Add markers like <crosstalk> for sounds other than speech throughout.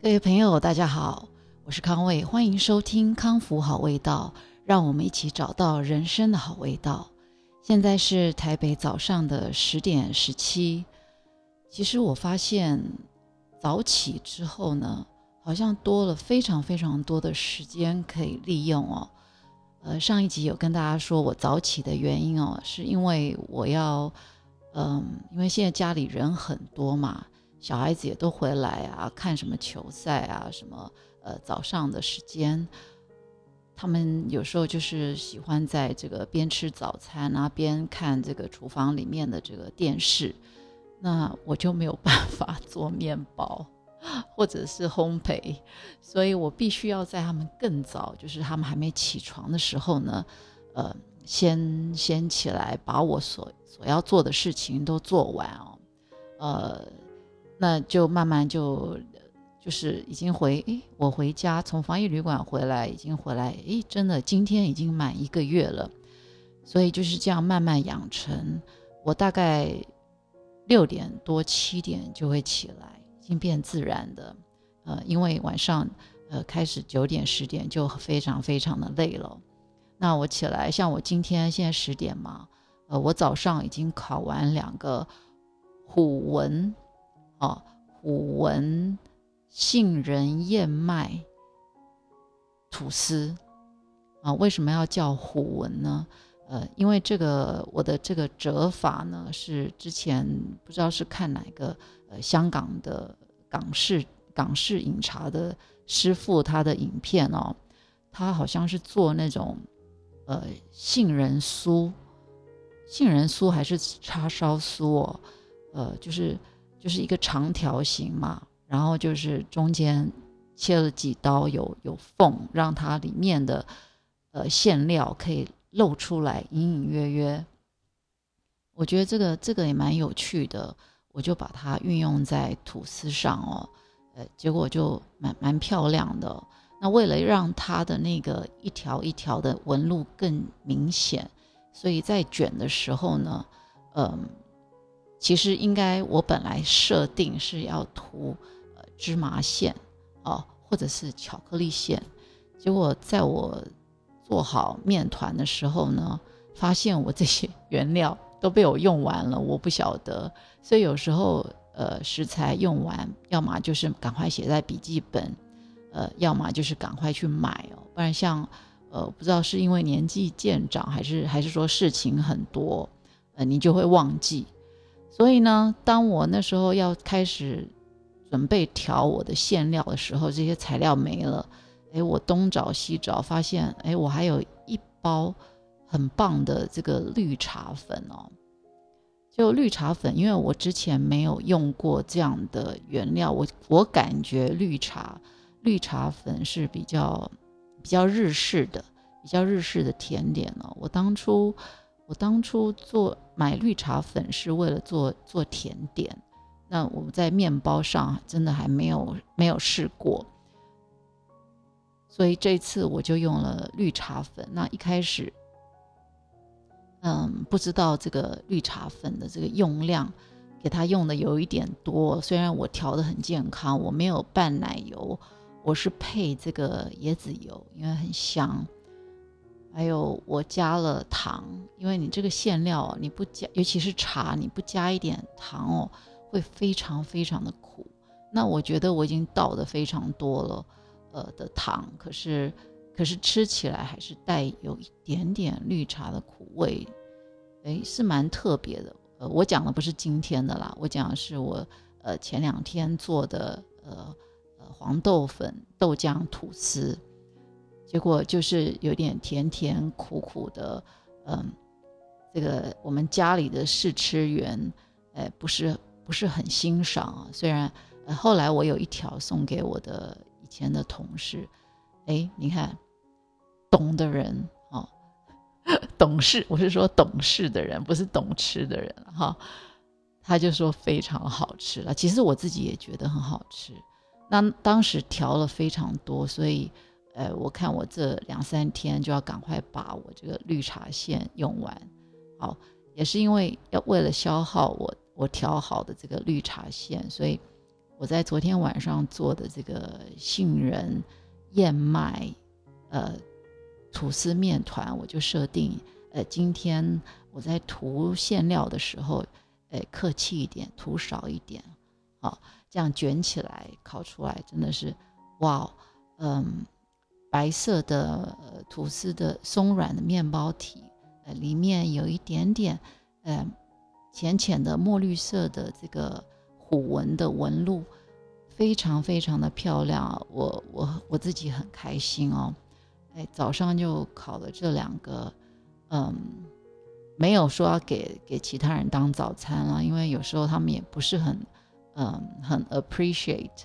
各位朋友，大家好，我是康卫，欢迎收听康福好味道，让我们一起找到人生的好味道。现在是台北早上的十点十七。其实我发现早起之后呢，好像多了非常非常多的时间可以利用哦。呃，上一集有跟大家说我早起的原因哦，是因为我要，嗯，因为现在家里人很多嘛。小孩子也都回来啊，看什么球赛啊，什么呃早上的时间，他们有时候就是喜欢在这个边吃早餐啊，边看这个厨房里面的这个电视，那我就没有办法 <laughs> 做面包或者是烘焙，所以我必须要在他们更早，就是他们还没起床的时候呢，呃，先先起来把我所所要做的事情都做完哦，呃。那就慢慢就，就是已经回诶，我回家从防疫旅馆回来，已经回来诶，真的今天已经满一个月了，所以就是这样慢慢养成。我大概六点多七点就会起来，已经变自然的。呃，因为晚上呃开始九点十点就非常非常的累了。那我起来，像我今天现在十点嘛，呃，我早上已经考完两个虎纹。哦，虎纹杏仁燕麦吐司啊，为什么要叫虎纹呢？呃，因为这个我的这个折法呢，是之前不知道是看哪个呃香港的港式港式饮茶的师傅他的影片哦，他好像是做那种呃杏仁酥，杏仁酥还是叉烧酥哦，呃，就是。就是一个长条形嘛，然后就是中间切了几刀，有有缝，让它里面的呃馅料可以露出来，隐隐约约。我觉得这个这个也蛮有趣的，我就把它运用在吐司上哦，呃，结果就蛮蛮漂亮的。那为了让它的那个一条一条的纹路更明显，所以在卷的时候呢，嗯。其实应该，我本来设定是要涂呃芝麻馅哦，或者是巧克力馅。结果在我做好面团的时候呢，发现我这些原料都被我用完了，我不晓得。所以有时候呃食材用完，要么就是赶快写在笔记本，呃，要么就是赶快去买哦。不然像呃不知道是因为年纪渐长，还是还是说事情很多，呃，你就会忘记。所以呢，当我那时候要开始准备调我的馅料的时候，这些材料没了。哎，我东找西找，发现哎，我还有一包很棒的这个绿茶粉哦。就绿茶粉，因为我之前没有用过这样的原料，我我感觉绿茶绿茶粉是比较比较日式的，比较日式的甜点哦。我当初。我当初做买绿茶粉是为了做做甜点，那我们在面包上真的还没有没有试过，所以这次我就用了绿茶粉。那一开始，嗯，不知道这个绿茶粉的这个用量，给它用的有一点多。虽然我调的很健康，我没有拌奶油，我是配这个椰子油，因为很香。还有我加了糖，因为你这个馅料你不加，尤其是茶，你不加一点糖哦，会非常非常的苦。那我觉得我已经倒的非常多了，呃的糖，可是可是吃起来还是带有一点点绿茶的苦味，哎，是蛮特别的。呃，我讲的不是今天的啦，我讲的是我呃前两天做的呃呃黄豆粉豆浆吐司。结果就是有点甜甜苦苦的，嗯，这个我们家里的试吃员，哎，不是不是很欣赏啊。虽然后来我有一条送给我的以前的同事，哎，你看，懂的人哦，<laughs> 懂事，我是说懂事的人，不是懂吃的人哈。他就说非常好吃了，其实我自己也觉得很好吃。那当时调了非常多，所以。呃，我看我这两三天就要赶快把我这个绿茶馅用完，好，也是因为要为了消耗我我调好的这个绿茶馅，所以我在昨天晚上做的这个杏仁燕麦呃吐司面团，我就设定呃今天我在涂馅料的时候，呃客气一点，涂少一点，好，这样卷起来烤出来真的是哇，嗯，白色的吐司的松软的面包体，呃里面有一点点呃浅浅的墨绿色的这个。虎纹的纹路非常非常的漂亮，我我我自己很开心哦。哎，早上就烤了这两个，嗯，没有说要给给其他人当早餐了，因为有时候他们也不是很，嗯，很 appreciate，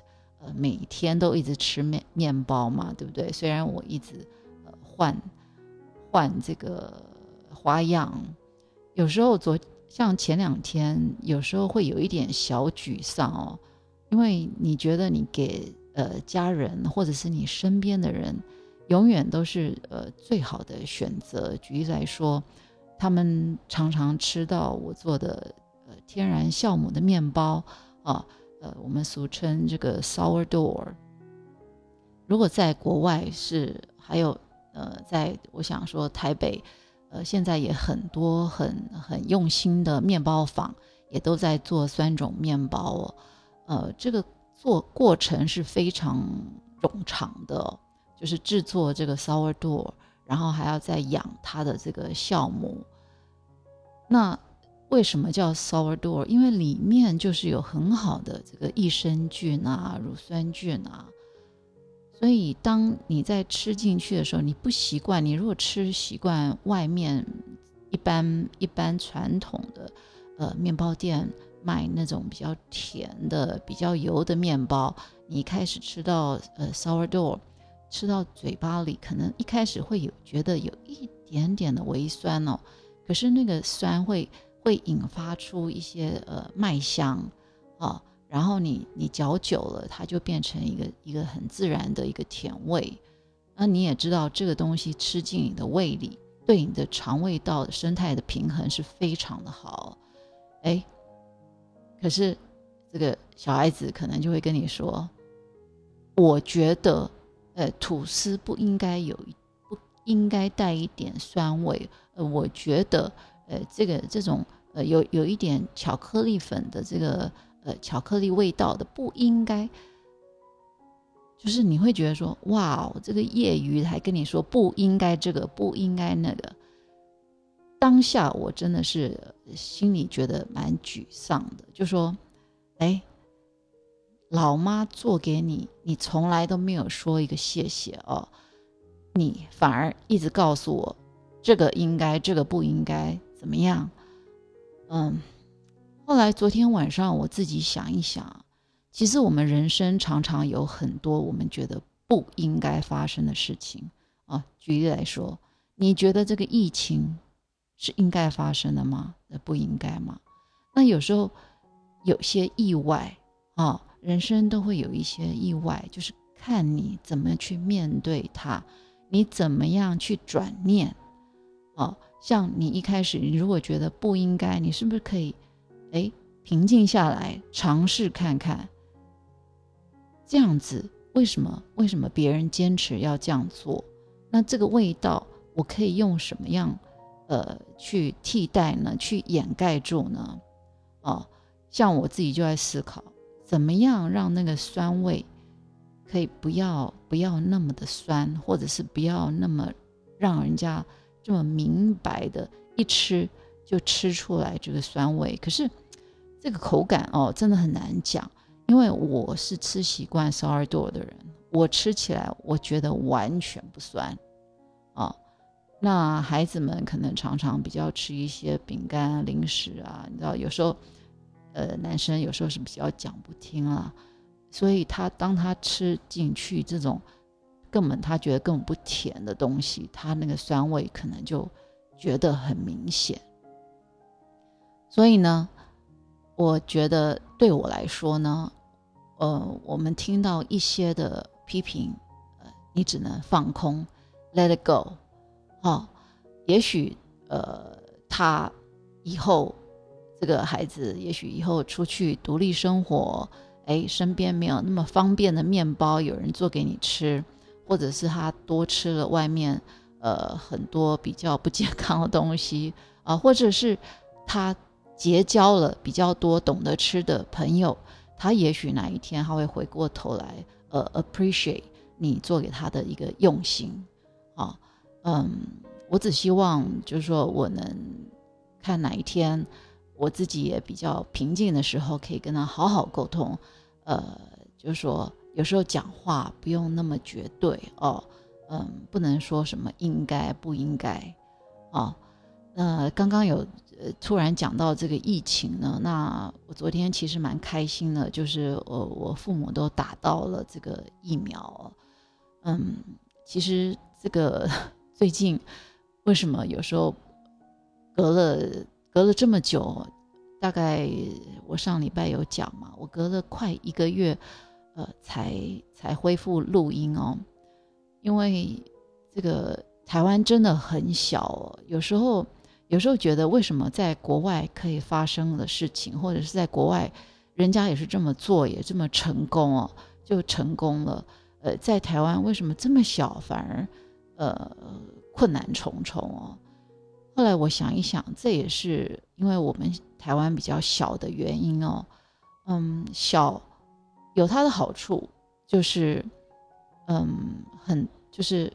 每天都一直吃面面包嘛，对不对？虽然我一直呃换换这个花样，有时候昨。像前两天，有时候会有一点小沮丧哦，因为你觉得你给呃家人或者是你身边的人，永远都是呃最好的选择。举例来说，他们常常吃到我做的呃天然酵母的面包啊，呃我们俗称这个 sourdough。如果在国外是还有呃，在我想说台北。呃，现在也很多很很用心的面包坊也都在做酸种面包，呃，这个做过程是非常冗长的，就是制作这个 sourdough，然后还要再养它的这个酵母。那为什么叫 sourdough？因为里面就是有很好的这个益生菌啊、乳酸菌啊。所以，当你在吃进去的时候，你不习惯。你如果吃习惯外面一般一般传统的呃面包店卖那种比较甜的、比较油的面包，你开始吃到呃 sourdough，吃到嘴巴里，可能一开始会有觉得有一点点的微酸哦。可是那个酸会会引发出一些呃麦香啊。然后你你嚼久了，它就变成一个一个很自然的一个甜味。那你也知道，这个东西吃进你的胃里，对你的肠胃道的生态的平衡是非常的好。哎，可是这个小孩子可能就会跟你说：“我觉得，呃，吐司不应该有，不应该带一点酸味。呃，我觉得，呃，这个这种呃有有一点巧克力粉的这个。”呃，巧克力味道的不应该，就是你会觉得说，哇，这个业余还跟你说不应该这个，不应该那个。当下我真的是心里觉得蛮沮丧的，就说，哎，老妈做给你，你从来都没有说一个谢谢哦，你反而一直告诉我这个应该，这个不应该，怎么样？嗯。后来昨天晚上我自己想一想，其实我们人生常常有很多我们觉得不应该发生的事情啊。举例来说，你觉得这个疫情是应该发生的吗？那不应该吗？那有时候有些意外啊，人生都会有一些意外，就是看你怎么去面对它，你怎么样去转念啊。像你一开始，你如果觉得不应该，你是不是可以？哎，平静下来，尝试看看，这样子为什么？为什么别人坚持要这样做？那这个味道，我可以用什么样，呃，去替代呢？去掩盖住呢？哦，像我自己就在思考，怎么样让那个酸味可以不要不要那么的酸，或者是不要那么让人家这么明白的，一吃就吃出来这个酸味。可是。这个口感哦，真的很难讲，因为我是吃习惯 sourdough 的人，我吃起来我觉得完全不酸啊。那孩子们可能常常比较吃一些饼干、零食啊，你知道，有时候呃，男生有时候是比较讲不听啊，所以他当他吃进去这种根本他觉得根本不甜的东西，他那个酸味可能就觉得很明显，所以呢。我觉得对我来说呢，呃，我们听到一些的批评，呃，你只能放空，let it go，哦，也许呃，他以后这个孩子，也许以后出去独立生活，哎，身边没有那么方便的面包，有人做给你吃，或者是他多吃了外面呃很多比较不健康的东西啊，或者是他结交了比较多懂得吃的朋友，他也许哪一天他会回过头来呃 appreciate 你做给他的一个用心啊，嗯，我只希望就是说我能看哪一天。我自己也比较平静的时候，可以跟他好好沟通，呃，就是说有时候讲话不用那么绝对哦，嗯，不能说什么应该不应该，哦，那刚刚有呃突然讲到这个疫情呢，那我昨天其实蛮开心的，就是我我父母都打到了这个疫苗，嗯，其实这个最近为什么有时候隔了。隔了这么久，大概我上礼拜有讲嘛，我隔了快一个月，呃，才才恢复录音哦。因为这个台湾真的很小哦，有时候有时候觉得为什么在国外可以发生的事情，或者是在国外人家也是这么做，也这么成功哦，就成功了。呃，在台湾为什么这么小，反而呃困难重重哦？后来我想一想，这也是因为我们台湾比较小的原因哦。嗯，小有它的好处，就是嗯，很就是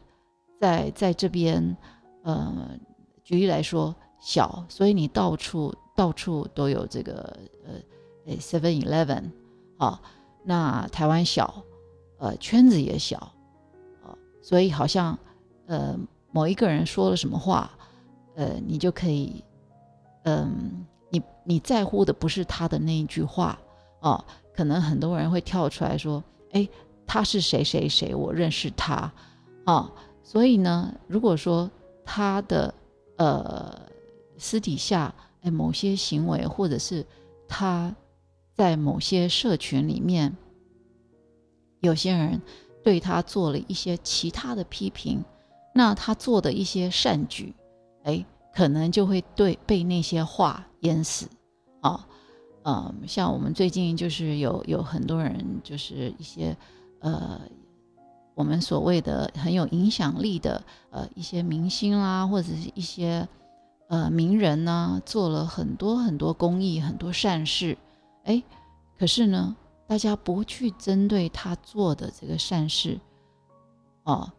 在在这边，呃，举例来说，小，所以你到处到处都有这个呃，Seven Eleven 啊。那台湾小，呃，圈子也小，啊，所以好像呃，某一个人说了什么话。呃，你就可以，嗯，你你在乎的不是他的那一句话哦，可能很多人会跳出来说，哎，他是谁谁谁，我认识他，啊，所以呢，如果说他的呃私底下哎某些行为，或者是他在某些社群里面，有些人对他做了一些其他的批评，那他做的一些善举。哎，可能就会对被那些话淹死啊，嗯，像我们最近就是有有很多人，就是一些呃，我们所谓的很有影响力的呃一些明星啦，或者是一些呃名人呢，做了很多很多公益、很多善事，哎，可是呢，大家不去针对他做的这个善事哦，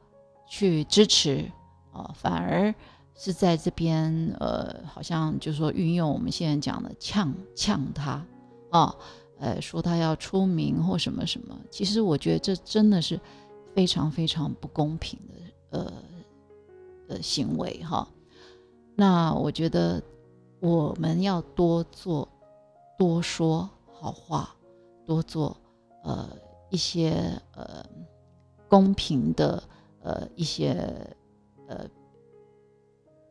去支持哦，反而。是在这边，呃，好像就是说运用我们现在讲的呛呛他，啊，呃，说他要出名或什么什么。其实我觉得这真的是非常非常不公平的，呃，呃行为哈。那我觉得我们要多做，多说好话，多做呃一些呃公平的呃一些呃。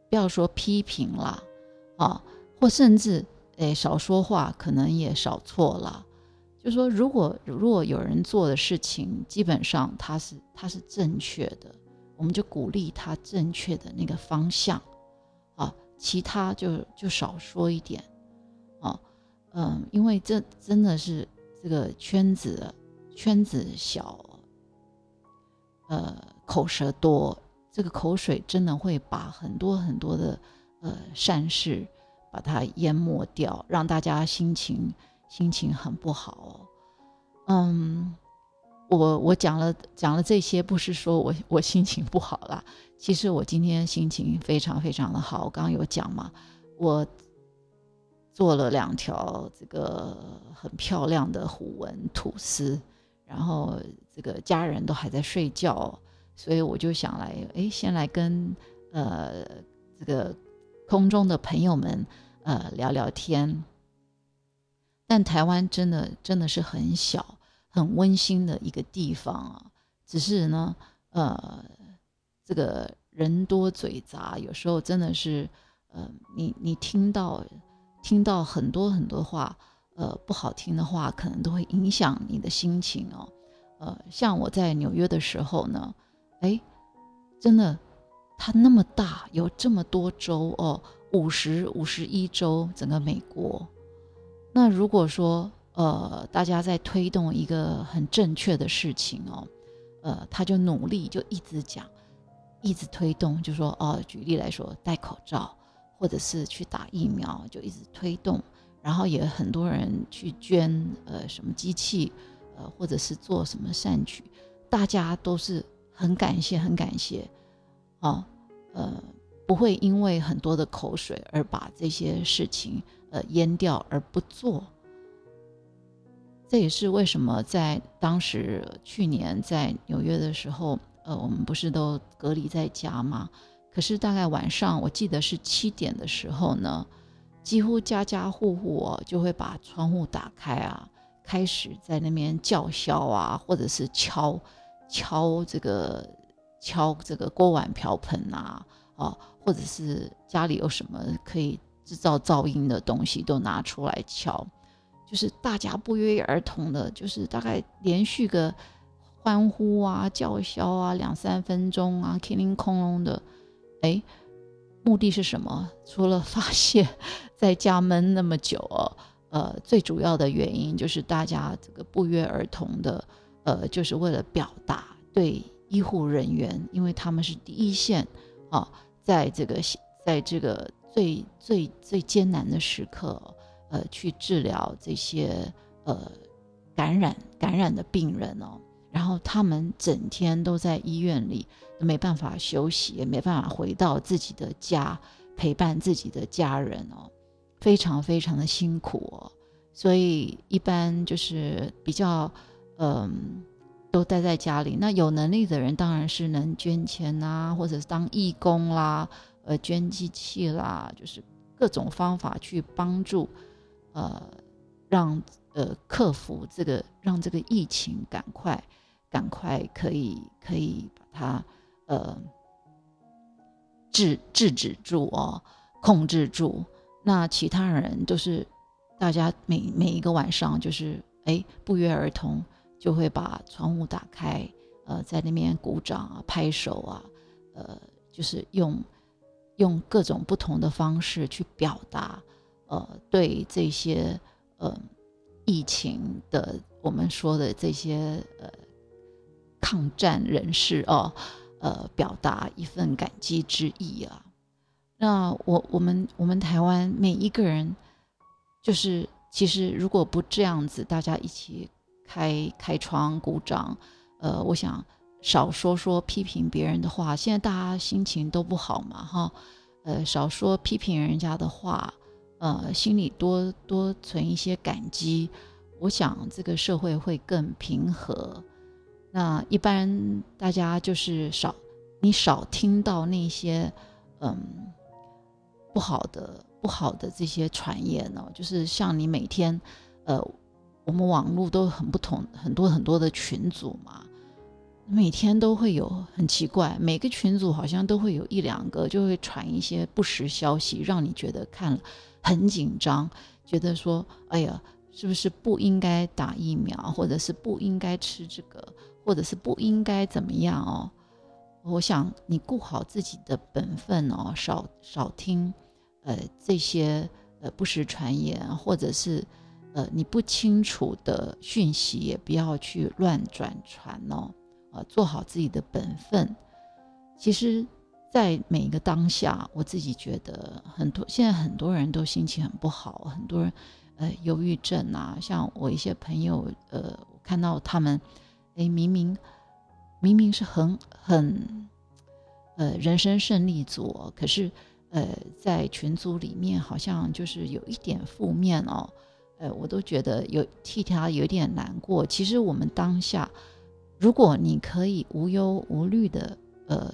不要说批评啦，啊，或甚至诶少说话，可能也少错了。就说如果如果有人做的事情，基本上他是他是正确的，我们就鼓励他正确的那个方向，啊，其他就就少说一点，啊，嗯，因为这真的是这个圈子圈子小，呃，口舌多。这个口水真的会把很多很多的呃善事把它淹没掉，让大家心情心情很不好。嗯，我我讲了讲了这些，不是说我我心情不好啦。其实我今天心情非常非常的好。我刚刚有讲嘛，我做了两条这个很漂亮的虎纹吐司，然后这个家人都还在睡觉。所以我就想来，哎，先来跟呃这个空中的朋友们呃聊聊天。但台湾真的真的是很小、很温馨的一个地方啊。只是呢，呃，这个人多嘴杂，有时候真的是，呃，你你听到听到很多很多话，呃，不好听的话，可能都会影响你的心情哦。呃，像我在纽约的时候呢。哎，真的，它那么大，有这么多州哦，五十五十一州，整个美国。那如果说，呃，大家在推动一个很正确的事情哦，呃，他就努力就一直讲，一直推动，就说哦，举例来说，戴口罩，或者是去打疫苗，就一直推动，然后也很多人去捐呃什么机器，呃，或者是做什么善举，大家都是很感谢，很感谢，哦，呃。不会因为很多的口水而把这些事情呃淹掉而不做，这也是为什么在当时去年在纽约的时候，呃，我们不是都隔离在家吗？可是大概晚上我记得是七点的时候呢，几乎家家户户就会把窗户打开啊，开始在那边叫嚣啊，或者是敲敲这个敲这个锅碗瓢盆啊。啊，或者是家里有什么可以制造噪音的东西，都拿出来敲，就是大家不约而同的，就是大概连续个欢呼啊、叫嚣啊两三分钟啊，叮铃哐啷的，哎，目的是什么？<laughs> 除了发泄在家闷那么久，呃，最主要的原因就是大家这个不约而同的，呃，就是为了表达对医护人员，因为他们是第一线啊。在这个在这个最最最艰难的时刻，呃，去治疗这些呃感染感染的病人哦，然后他们整天都在医院里，没办法休息，也没办法回到自己的家陪伴自己的家人哦，非常非常的辛苦哦，所以一般就是比较嗯。都待在家里，那有能力的人当然是能捐钱啊，或者是当义工啦，呃，捐机器啦，就是各种方法去帮助，呃，让呃克服这个，让这个疫情赶快赶快可以可以把它呃制制止住哦，控制住。那其他人都是大家每每一个晚上就是哎不约而同。就会把窗户打开，呃，在那边鼓掌啊、拍手啊，呃，就是用用各种不同的方式去表达，呃，对这些呃疫情的我们说的这些呃抗战人士哦，呃，表达一份感激之意啊。那我我们我们台湾每一个人，就是其实如果不这样子，大家一起。开开窗鼓掌，呃，我想少说说批评别人的话。现在大家心情都不好嘛，哈，呃，少说批评人家的话，呃，心里多多存一些感激，我想这个社会会更平和。那一般大家就是少，你少听到那些嗯不好的不好的这些传言呢，就是像你每天呃。我们网络都很不同，很多很多的群组嘛，每天都会有很奇怪，每个群组好像都会有一两个就会传一些不实消息，让你觉得看了很紧张，觉得说，哎呀，是不是不应该打疫苗，或者是不应该吃这个，或者是不应该怎么样哦？我想你顾好自己的本分哦，少少听，呃，这些呃不实传言，或者是。呃，你不清楚的讯息也不要去乱转传哦，呃，做好自己的本分。其实，在每一个当下，我自己觉得很多现在很多人都心情很不好，很多人呃忧郁症啊，像我一些朋友，呃，我看到他们，哎，明明明明是很很呃人生胜利组，可是呃在群组里面好像就是有一点负面哦。呃，我都觉得有替他有点难过。其实我们当下，如果你可以无忧无虑的呃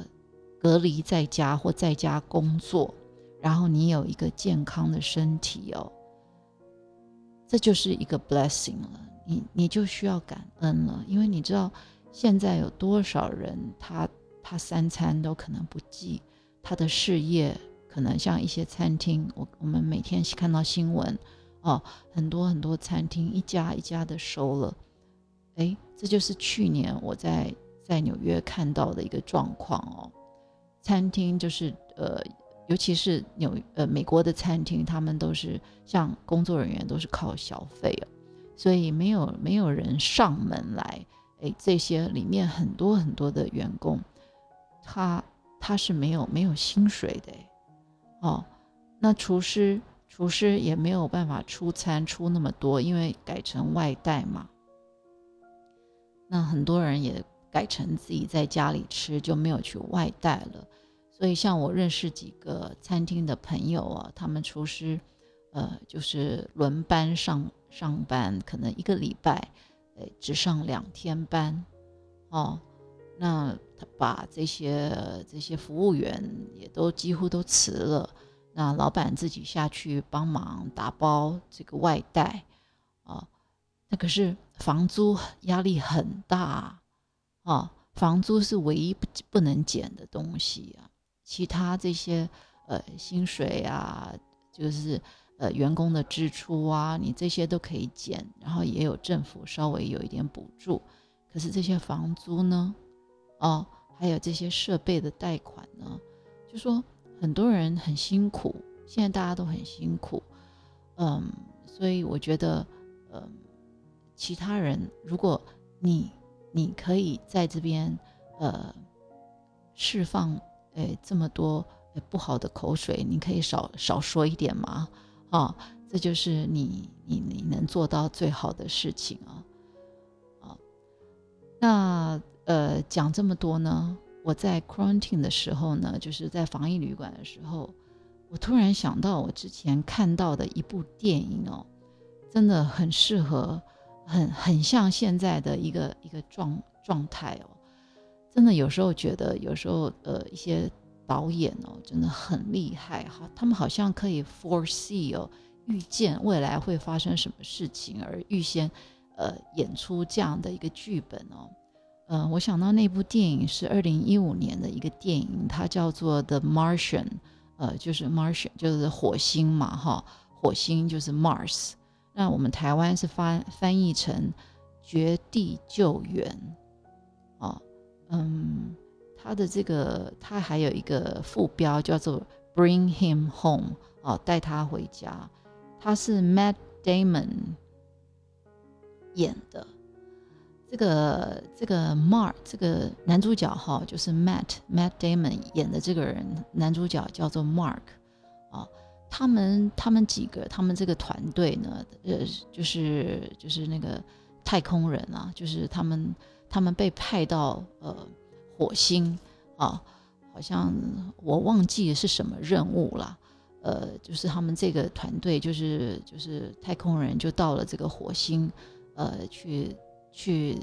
隔离在家或在家工作，然后你有一个健康的身体哦，这就是一个 blessing 了。你你就需要感恩了，因为你知道现在有多少人他他三餐都可能不济，他的事业可能像一些餐厅，我我们每天看到新闻。哦，很多很多餐厅一家一家的收了，哎，这就是去年我在在纽约看到的一个状况哦。餐厅就是呃，尤其是纽呃美国的餐厅，他们都是像工作人员都是靠小费啊，所以没有没有人上门来。哎，这些里面很多很多的员工，他他是没有没有薪水的，哦，那厨师厨师也没有办法出餐出那么多，因为改成外带嘛。那很多人也改成自己在家里吃，就没有去外带了。所以像我认识几个餐厅的朋友啊，他们厨师，呃，就是轮班上上班，可能一个礼拜。诶，只上两天班，哦，那他把这些这些服务员也都几乎都辞了，那老板自己下去帮忙打包这个外带，啊，那可是房租压力很大，啊，房租是唯一不不能减的东西啊，其他这些呃薪水啊，就是。呃，员工的支出啊，你这些都可以减，然后也有政府稍微有一点补助。可是这些房租呢？哦，还有这些设备的贷款呢？就说很多人很辛苦，现在大家都很辛苦。嗯，所以我觉得，嗯，其他人如果你你可以在这边呃释放诶这么多不好的口水，你可以少少说一点吗？啊，这就是你你你能做到最好的事情啊！啊，那呃讲这么多呢，我在 quarantine 的时候呢，就是在防疫旅馆的时候，我突然想到我之前看到的一部电影哦，真的很适合，很很像现在的一个一个状状态哦，真的有时候觉得，有时候呃一些。导演哦，真的很厉害哈！他们好像可以 foresee 哦，预见未来会发生什么事情，而预先呃演出这样的一个剧本哦。嗯，我想到那部电影是二零一五年的一个电影，它叫做《The Martian》，呃，就是 Martian 就是火星嘛哈，火星就是 Mars。那我们台湾是翻翻译成《绝地救援》哦，嗯。他的这个，他还有一个副标叫做 “Bring him home” 哦，带他回家。他是 Matt Damon 演的。这个这个 Mark 这个男主角哈，就是 Matt Matt Damon 演的这个人，男主角叫做 Mark 啊。他们他们几个，他们这个团队呢，呃，就是就是那个太空人啊，就是他们他们被派到呃。火星啊，好像我忘记是什么任务了。呃，就是他们这个团队，就是就是太空人，就到了这个火星，呃，去去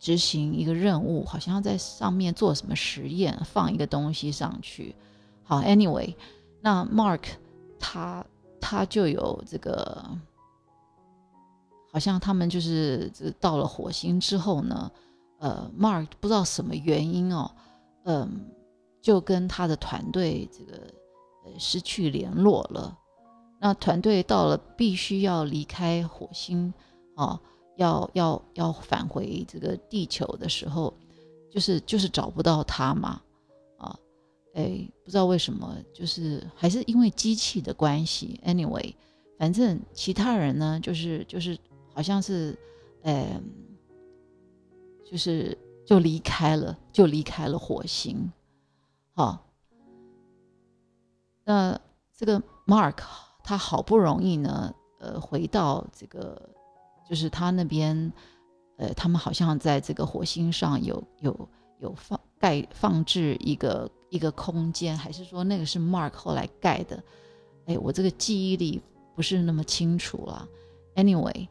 执行一个任务，好像要在上面做什么实验，放一个东西上去。好，Anyway，那 Mark 他他就有这个，好像他们就是这到了火星之后呢。呃，Mark 不知道什么原因哦，嗯，就跟他的团队这个呃失去联络了。那团队到了必须要离开火星啊，要要要返回这个地球的时候，就是就是找不到他嘛，啊，哎，不知道为什么，就是还是因为机器的关系。Anyway，反正其他人呢，就是就是好像是，嗯。就是就离开了，就离开了火星，好。那这个 Mark 他好不容易呢，呃，回到这个，就是他那边，呃，他们好像在这个火星上有有有放盖放置一个一个空间，还是说那个是 Mark 后来盖的？哎，我这个记忆力不是那么清楚了。Anyway。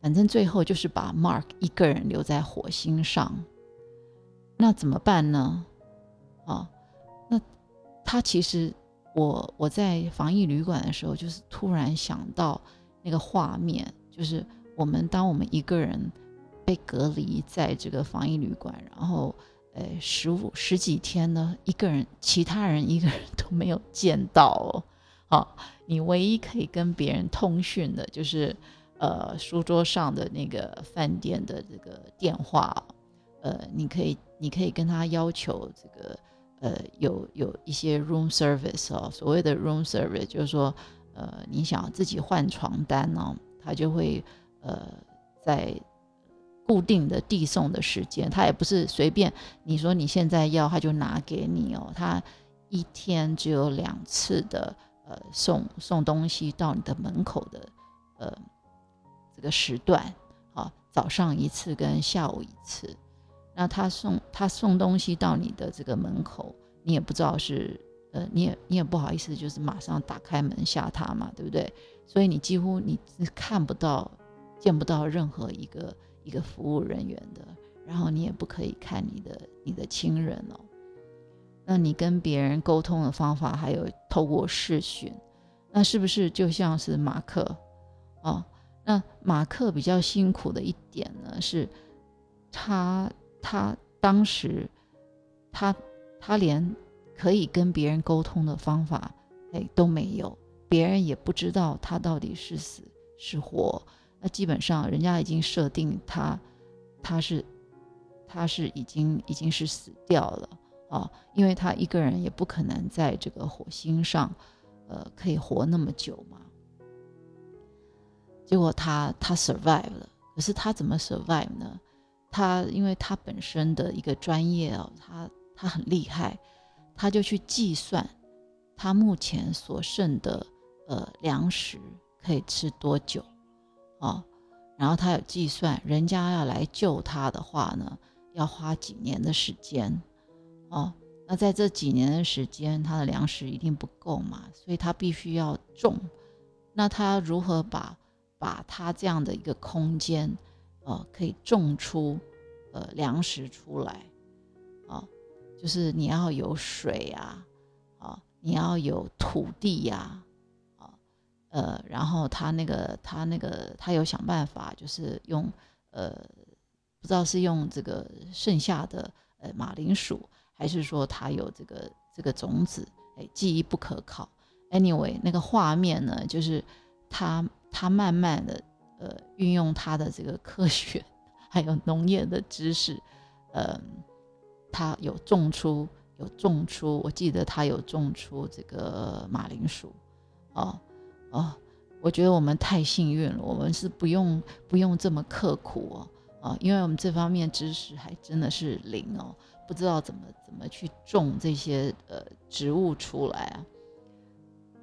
反正最后就是把 Mark 一个人留在火星上，那怎么办呢？啊，那他其实我我在防疫旅馆的时候，就是突然想到那个画面，就是我们当我们一个人被隔离在这个防疫旅馆，然后呃十五十几天呢，一个人其他人一个人都没有见到，哦，好 <laughs> 你唯一可以跟别人通讯的就是。呃，书桌上的那个饭店的这个电话，呃，你可以，你可以跟他要求这个，呃，有有一些 room service 哦，所谓的 room service 就是说，呃，你想自己换床单呢，他就会，呃，在固定的递送的时间，他也不是随便你说你现在要他就拿给你哦，他一天只有两次的呃送送东西到你的门口的呃这个时段，啊，早上一次跟下午一次，那他送他送东西到你的这个门口，你也不知道是呃你也你也不好意思，就是马上打开门吓他嘛，对不对？所以你几乎你是看不到见不到任何一个。一个服务人员的，然后你也不可以看你的你的亲人哦。那你跟别人沟通的方法还有透过视讯，那是不是就像是马克哦？那马克比较辛苦的一点呢，是他他当时他他连可以跟别人沟通的方法哎都没有，别人也不知道他到底是死是活。那基本上，人家已经设定他，他是，他是已经已经是死掉了啊，因为他一个人也不可能在这个火星上，呃，可以活那么久嘛。结果他他 survive 了，可是他怎么 survive 呢？他因为他本身的一个专业哦，他他很厉害，他就去计算他目前所剩的呃粮食可以吃多久。哦，然后他有计算，人家要来救他的话呢，要花几年的时间。哦，那在这几年的时间，他的粮食一定不够嘛，所以他必须要种。那他如何把把他这样的一个空间，呃，可以种出呃粮食出来？啊，就是你要有水啊，啊，你要有土地呀。呃，然后他那个，他那个，他有想办法，就是用，呃，不知道是用这个剩下的呃马铃薯，还是说他有这个这个种子，哎，记忆不可靠。Anyway，那个画面呢，就是他他慢慢的呃运用他的这个科学 <laughs> 还有农业的知识，呃，他有种出有种出，我记得他有种出这个马铃薯，哦。哦，我觉得我们太幸运了，我们是不用不用这么刻苦哦，啊，因为我们这方面知识还真的是零哦，不知道怎么怎么去种这些呃植物出来啊。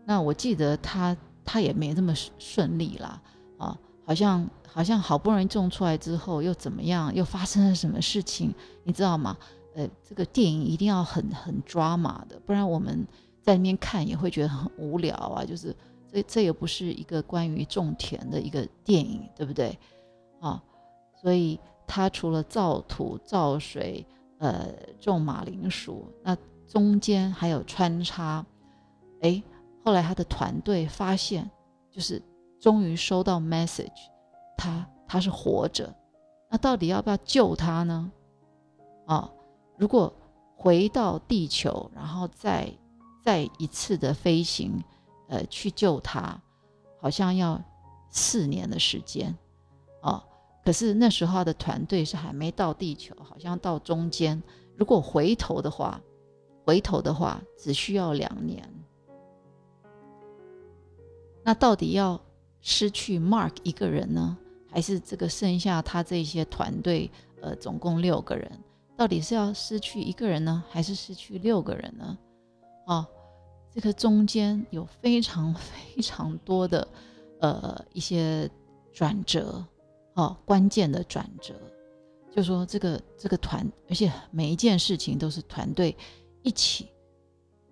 那我记得他他也没这么顺利啦，啊，好像好像好不容易种出来之后又怎么样，又发生了什么事情，你知道吗？呃，这个电影一定要很很抓马的，不然我们在那边看也会觉得很无聊啊，就是。这这也不是一个关于种田的一个电影，对不对？啊，所以他除了造土、造水，呃，种马铃薯，那中间还有穿插。哎，后来他的团队发现，就是终于收到 message，他他是活着，那到底要不要救他呢？啊，如果回到地球，然后再再一次的飞行。呃，去救他，好像要四年的时间，哦，可是那时候的团队是还没到地球，好像到中间。如果回头的话，回头的话只需要两年。那到底要失去 Mark 一个人呢，还是这个剩下他这些团队？呃，总共六个人，到底是要失去一个人呢，还是失去六个人呢？哦。这个中间有非常非常多的，呃，一些转折，哦，关键的转折，就说这个这个团，而且每一件事情都是团队一起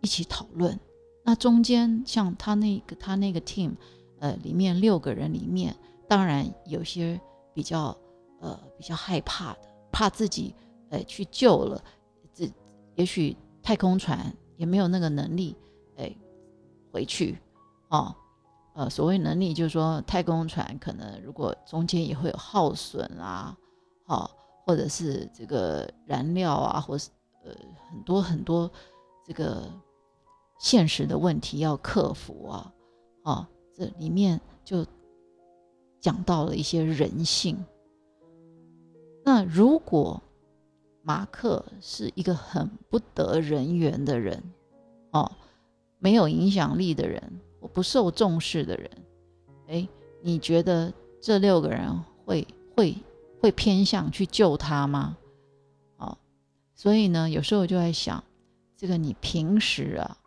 一起讨论。那中间像他那个他那个 team，呃，里面六个人里面，当然有些比较呃比较害怕的，怕自己呃去救了，这也许太空船也没有那个能力。哎，回去，哦，呃，所谓能力就是说，太空船可能如果中间也会有耗损啊，好，或者是这个燃料啊，或是呃很多很多这个现实的问题要克服啊，啊，这里面就讲到了一些人性。那如果马克是一个很不得人缘的人，哦。没有影响力的人，我不受重视的人，哎，你觉得这六个人会会会偏向去救他吗？啊，所以呢，有时候就在想，这个你平时啊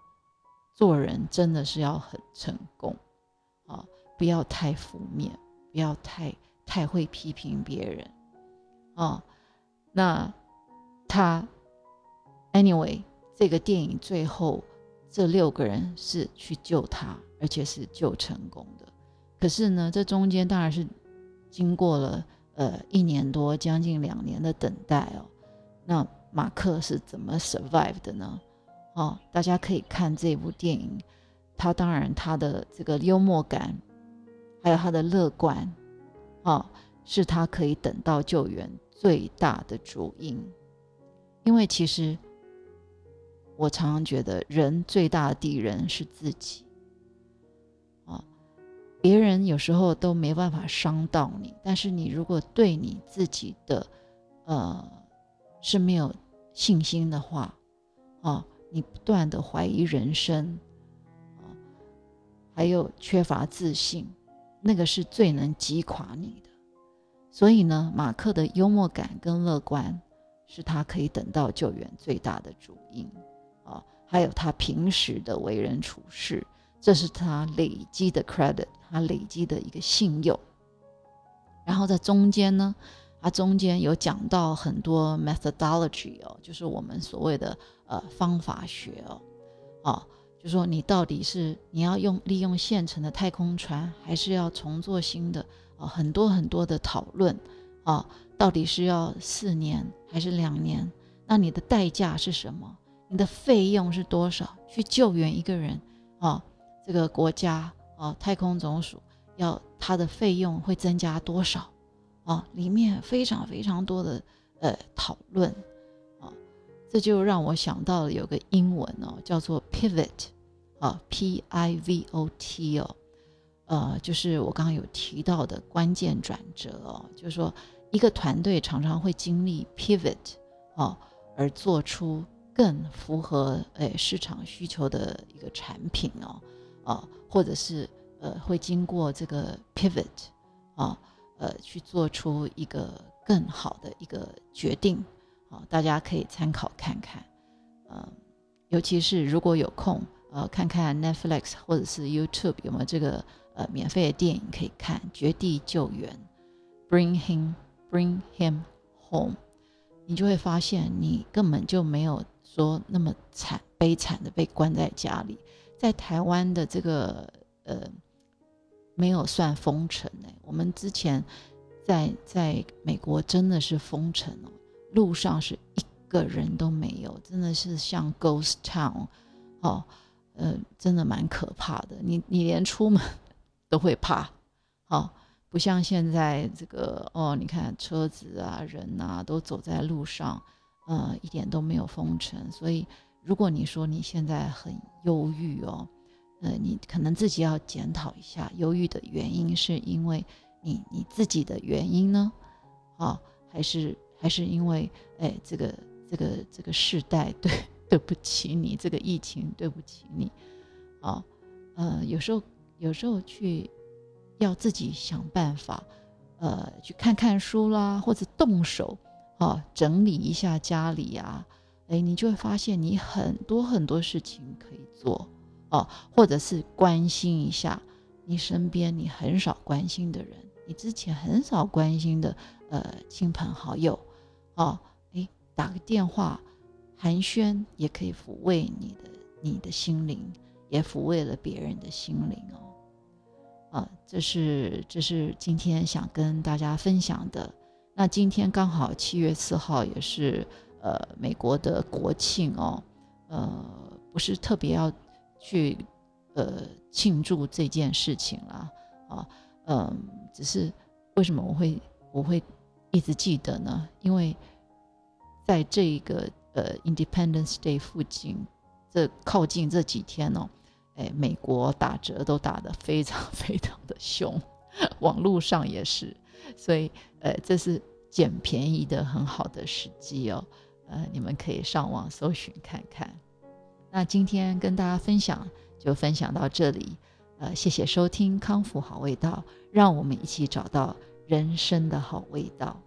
做人真的是要很成功啊，不要太负面，不要太太会批评别人啊。那他，anyway，这个电影最后这六个人是去救他，而且是救成功的。可是呢，这中间当然是经过了呃一年多，将近两年的等待哦。那马克是怎么 survive 的呢？哦，大家可以看这部电影，他当然他的这个幽默感，还有他的乐观，哦，是他可以等到救援。最大的主因，因为其实我常常觉得人最大的敌人是自己啊，别人有时候都没办法伤到你，但是你如果对你自己的呃是没有信心的话啊，你不断的怀疑人生啊，还有缺乏自信，那个是最能击垮你的。所以呢，马克的幽默感跟乐观是他可以等到救援最大的主因，还有他平时的为人处事，这是他累积的 credit，他累积的一个信用。然后在中间呢，他中间有讲到很多 methodology 哦，就是我们所谓的呃方法学哦，啊，就说你到底是你要用利用现成的太空船，还是要重做新的？啊，很多很多的讨论啊，到底是要四年还是两年？那你的代价是什么？你的费用是多少？去救援一个人啊，这个国家啊，太空总署要它的费用会增加多少？啊，里面非常非常多的呃讨论啊，这就让我想到了有个英文哦，叫做 pivot 啊，P I V O T 哦。呃，就是我刚刚有提到的关键转折哦，就是说一个团队常常会经历 pivot 哦，而做出更符合诶市场需求的一个产品哦，啊，或者是呃会经过这个 pivot 啊，呃去做出一个更好的一个决定啊，大家可以参考看看，嗯，尤其是如果有空呃看看 Netflix 或者是 YouTube 有没有这个。呃，免费的电影可以看《绝地救援》，Bring him, bring him home，你就会发现你根本就没有说那么惨悲惨的被关在家里。在台湾的这个呃，没有算封城哎，我们之前在在美国真的是封城哦，路上是一个人都没有，真的是像 Ghost Town 哦，呃，真的蛮可怕的。你你连出门。<laughs> 都会怕，好，不像现在这个哦，你看车子啊、人啊都走在路上，呃，一点都没有封尘。所以，如果你说你现在很忧郁哦，呃，你可能自己要检讨一下，忧郁的原因是因为你你自己的原因呢，啊，还是还是因为哎，这个这个这个世代 <laughs> 对对不起你，这个疫情对不起你，啊，呃，有时候。有时候去要自己想办法，呃，去看看书啦，或者动手啊，整理一下家里呀，哎，你就会发现你很多很多事情可以做哦，或者是关心一下你身边你很少关心的人，你之前很少关心的呃亲朋好友哦，哎，打个电话寒暄也可以抚慰你的你的心灵，也抚慰了别人的心灵哦。啊，这是这是今天想跟大家分享的。那今天刚好七月四号，也是呃美国的国庆哦。呃，不是特别要去呃庆祝这件事情啦。啊，嗯，只是为什么我会我会一直记得呢？因为在这个呃 Independence Day 附近，这靠近这几天哦。哎，美国打折都打得非常 <laughs> 非常的凶，网络上也是，所以呃，这是捡便宜的很好的时机哦。呃，你们可以上网搜寻看看。那今天跟大家分享就分享到这里，呃，谢谢收听康复好味道，让我们一起找到人生的好味道。